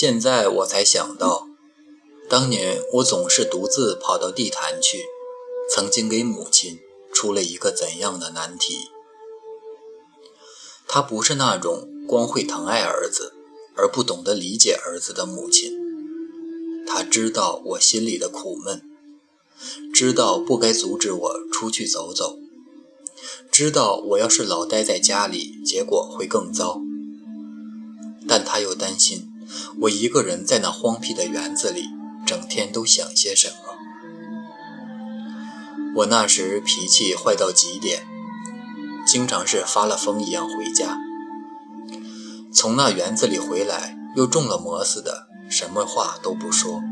现在我才想到，当年我总是独自跑到地坛去，曾经给母亲出了一个怎样的难题。她不是那种光会疼爱儿子而不懂得理解儿子的母亲，她知道我心里的苦闷，知道不该阻止我出去走走，知道我要是老待在家里，结果会更糟。但她又担心我一个人在那荒僻的园子里，整天都想些什么。我那时脾气坏到极点，经常是发了疯一样回家。从那园子里回来，又中了魔似的，什么话都不说。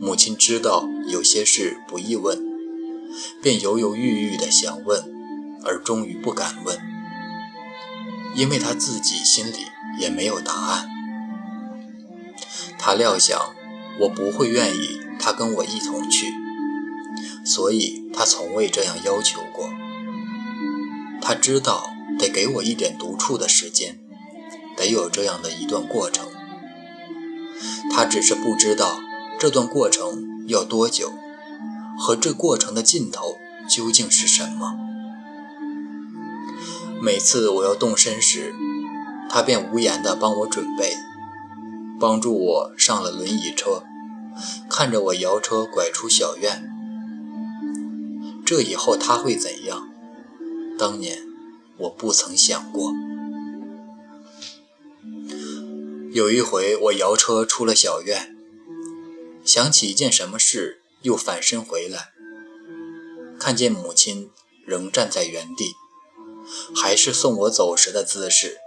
母亲知道有些事不易问，便犹犹豫豫的想问，而终于不敢问，因为她自己心里。也没有答案。他料想我不会愿意他跟我一同去，所以他从未这样要求过。他知道得给我一点独处的时间，得有这样的一段过程。他只是不知道这段过程要多久，和这过程的尽头究竟是什么。每次我要动身时，他便无言地帮我准备，帮助我上了轮椅车，看着我摇车拐出小院。这以后他会怎样？当年我不曾想过。有一回我摇车出了小院，想起一件什么事，又反身回来，看见母亲仍站在原地，还是送我走时的姿势。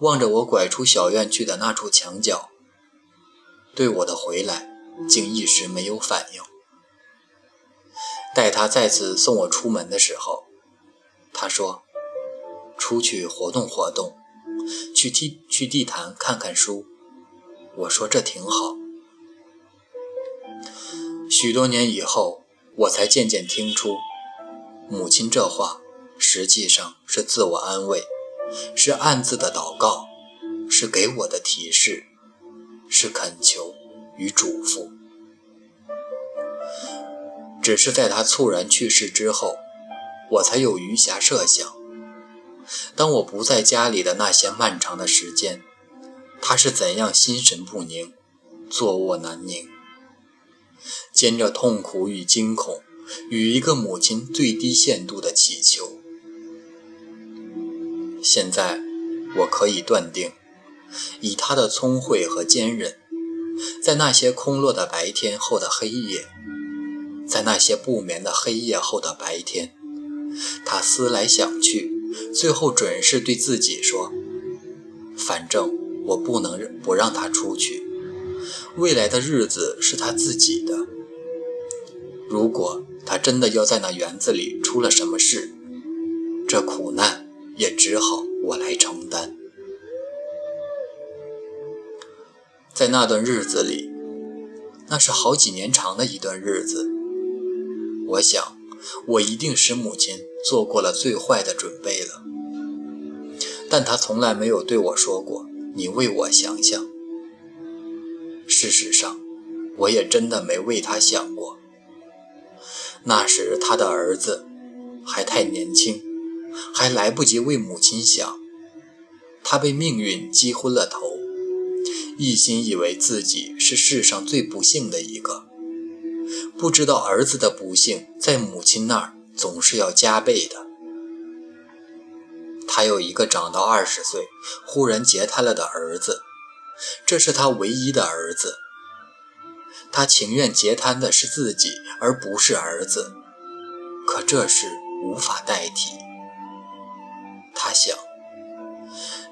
望着我拐出小院去的那处墙角，对我的回来竟一时没有反应。待他再次送我出门的时候，他说：“出去活动活动，去地去地坛看看书。”我说：“这挺好。”许多年以后，我才渐渐听出，母亲这话实际上是自我安慰。是暗自的祷告，是给我的提示，是恳求与嘱咐。只是在他猝然去世之后，我才有余暇设想：当我不在家里的那些漫长的时间，他是怎样心神不宁、坐卧难宁，兼着痛苦与惊恐，与一个母亲最低限度的祈求。现在，我可以断定，以他的聪慧和坚韧，在那些空落的白天后的黑夜，在那些不眠的黑夜后的白天，他思来想去，最后准是对自己说：“反正我不能不让他出去，未来的日子是他自己的。如果他真的要在那园子里出了什么事，这苦难。”也只好我来承担。在那段日子里，那是好几年长的一段日子。我想，我一定使母亲做过了最坏的准备了。但她从来没有对我说过“你为我想想”。事实上，我也真的没为她想过。那时，她的儿子还太年轻。还来不及为母亲想，他被命运击昏了头，一心以为自己是世上最不幸的一个，不知道儿子的不幸在母亲那儿总是要加倍的。他有一个长到二十岁忽然截瘫了的儿子，这是他唯一的儿子。他情愿截瘫的是自己，而不是儿子，可这事无法代替。他想，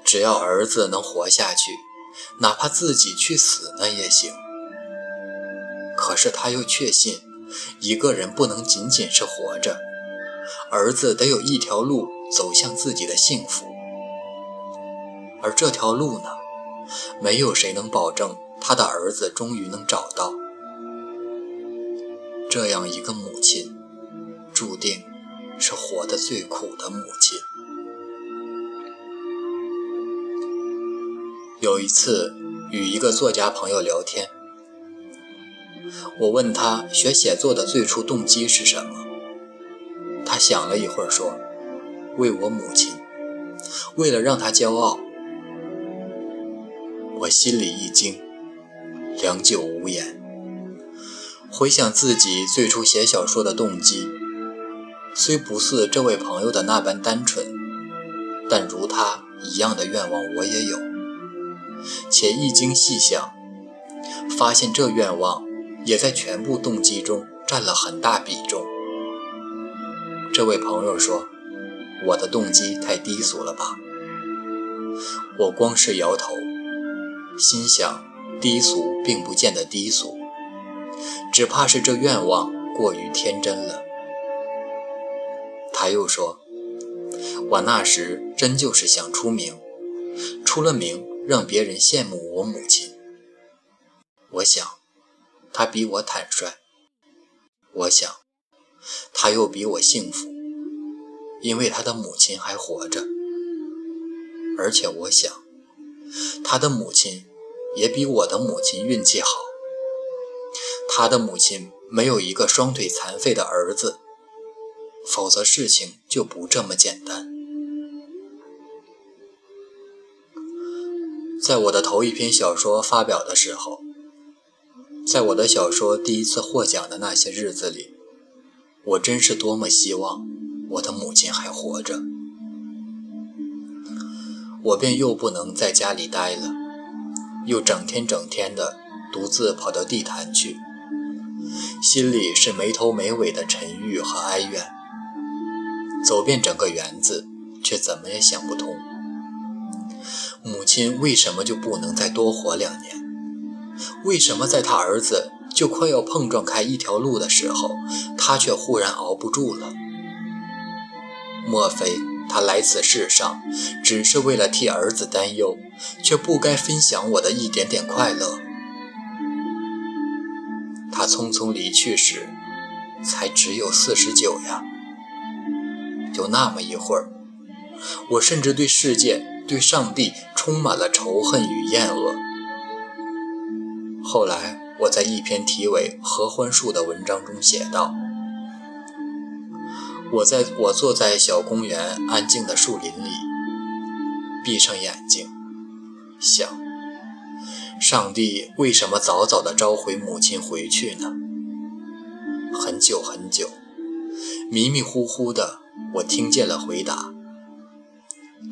只要儿子能活下去，哪怕自己去死那也行。可是他又确信，一个人不能仅仅是活着，儿子得有一条路走向自己的幸福。而这条路呢，没有谁能保证他的儿子终于能找到。这样一个母亲，注定是活得最苦的母亲。有一次，与一个作家朋友聊天，我问他学写作的最初动机是什么，他想了一会儿说：“为我母亲，为了让她骄傲。”我心里一惊，良久无言。回想自己最初写小说的动机，虽不似这位朋友的那般单纯，但如他一样的愿望我也有。且一经细想，发现这愿望也在全部动机中占了很大比重。这位朋友说：“我的动机太低俗了吧？”我光是摇头。心想，低俗并不见得低俗，只怕是这愿望过于天真了。他又说：“我那时真就是想出名，出了名让别人羡慕我母亲。我想，他比我坦率；我想，他又比我幸福，因为他的母亲还活着。而且我想。”他的母亲也比我的母亲运气好。他的母亲没有一个双腿残废的儿子，否则事情就不这么简单。在我的头一篇小说发表的时候，在我的小说第一次获奖的那些日子里，我真是多么希望我的母亲还活着。我便又不能在家里待了，又整天整天的独自跑到地坛去，心里是没头没尾的沉郁和哀怨。走遍整个园子，却怎么也想不通，母亲为什么就不能再多活两年？为什么在他儿子就快要碰撞开一条路的时候，他却忽然熬不住了？莫非？他来此世上，只是为了替儿子担忧，却不该分享我的一点点快乐。他匆匆离去时，才只有四十九呀。就那么一会儿，我甚至对世界、对上帝充满了仇恨与厌恶。后来，我在一篇题为《合欢树》的文章中写道。我在我坐在小公园安静的树林里，闭上眼睛，想：上帝为什么早早地召回母亲回去呢？很久很久，迷迷糊糊的，我听见了回答：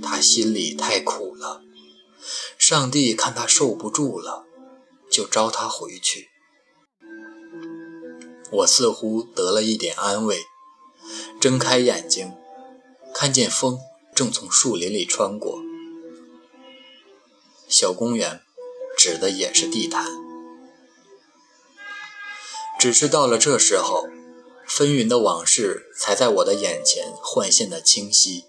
他心里太苦了，上帝看他受不住了，就召他回去。我似乎得了一点安慰。睁开眼睛，看见风正从树林里穿过。小公园指的也是地毯，只是到了这时候，纷纭的往事才在我的眼前幻现的清晰，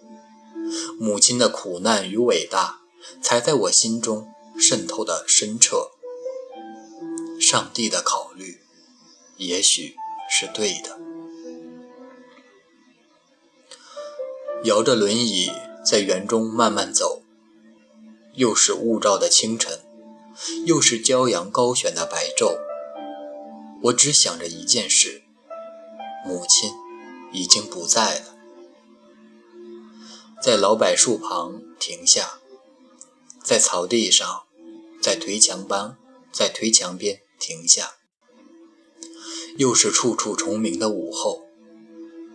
母亲的苦难与伟大才在我心中渗透的深彻。上帝的考虑，也许是对的。摇着轮椅在园中慢慢走，又是雾罩的清晨，又是骄阳高悬的白昼。我只想着一件事：母亲已经不在了。在老柏树旁停下，在草地上，在颓墙边，在颓墙边停下。又是处处虫鸣的午后，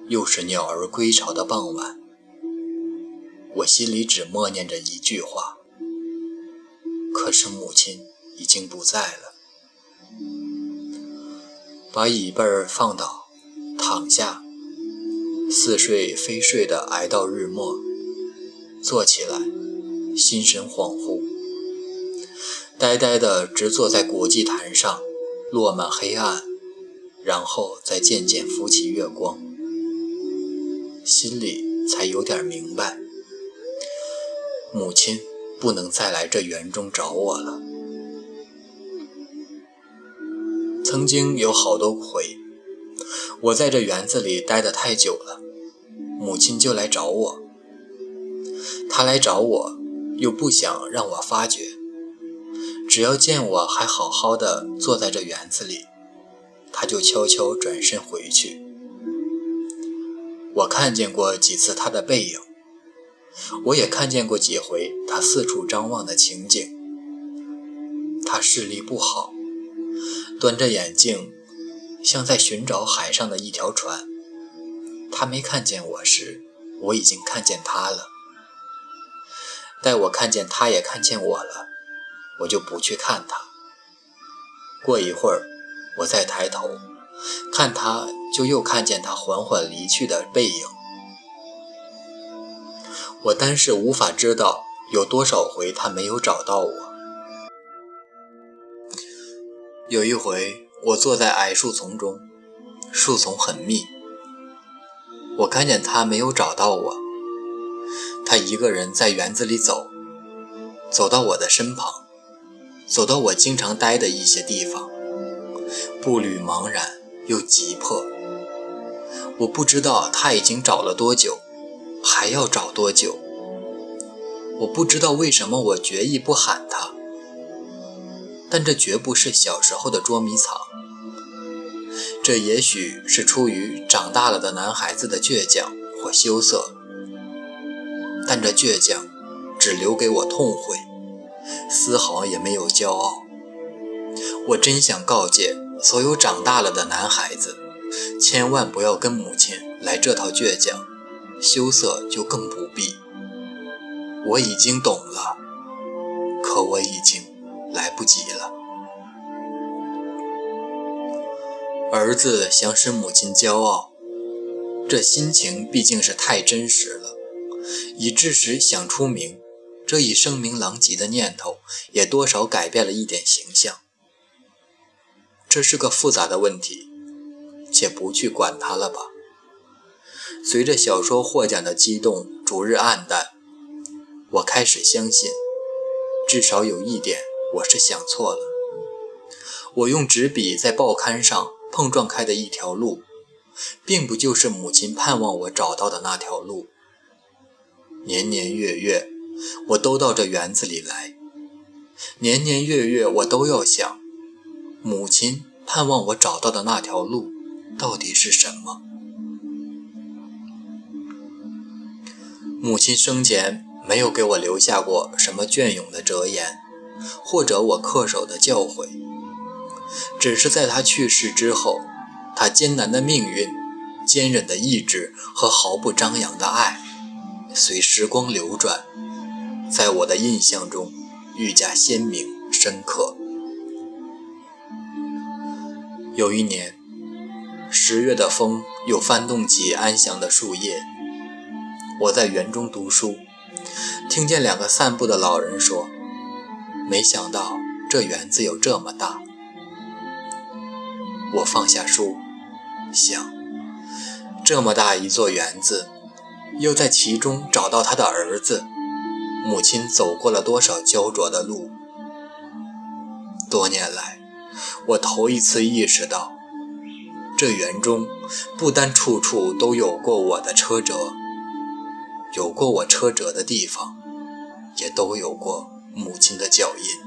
又是鸟儿归巢的傍晚。我心里只默念着一句话，可是母亲已经不在了。把椅背儿放倒，躺下，似睡非睡的挨到日末，坐起来，心神恍惚，呆呆的直坐在古祭坛上，落满黑暗，然后再渐渐浮起月光，心里才有点明白。母亲不能再来这园中找我了。曾经有好多回，我在这园子里待得太久了，母亲就来找我。她来找我，又不想让我发觉，只要见我还好好的坐在这园子里，他就悄悄转身回去。我看见过几次他的背影，我也看见过几回他四处张望的情景。他视力不好，端着眼镜，像在寻找海上的一条船。他没看见我时，我已经看见他了。待我看见他也看见我了，我就不去看他。过一会儿，我再抬头看他，就又看见他缓缓离去的背影。我单是无法知道有多少回他没有找到我。有一回，我坐在矮树丛中，树丛很密，我看见他没有找到我。他一个人在园子里走，走到我的身旁，走到我经常待的一些地方，步履茫然又急迫。我不知道他已经找了多久，还要找多久。我不知道为什么我决意不喊他。但这绝不是小时候的捉迷藏，这也许是出于长大了的男孩子的倔强或羞涩，但这倔强只留给我痛悔，丝毫也没有骄傲。我真想告诫所有长大了的男孩子，千万不要跟母亲来这套倔强，羞涩就更不必。我已经懂了，可我已经。来不及了。儿子想使母亲骄傲，这心情毕竟是太真实了，以致使想出名这一声名狼藉的念头，也多少改变了一点形象。这是个复杂的问题，且不去管它了吧。随着小说获奖的激动逐日暗淡，我开始相信，至少有一点。我是想错了。我用纸笔在报刊上碰撞开的一条路，并不就是母亲盼望我找到的那条路。年年月月，我都到这园子里来。年年月月，我都要想，母亲盼望我找到的那条路，到底是什么？母亲生前没有给我留下过什么隽永的哲言。或者我恪守的教诲，只是在他去世之后，他艰难的命运、坚韧的意志和毫不张扬的爱，随时光流转，在我的印象中愈加鲜明深刻。有一年，十月的风又翻动起安详的树叶，我在园中读书，听见两个散步的老人说。没想到这园子有这么大。我放下书，想：这么大一座园子，又在其中找到他的儿子，母亲走过了多少焦灼的路？多年来，我头一次意识到，这园中不单处处都有过我的车辙，有过我车辙的地方，也都有过。母亲的脚印。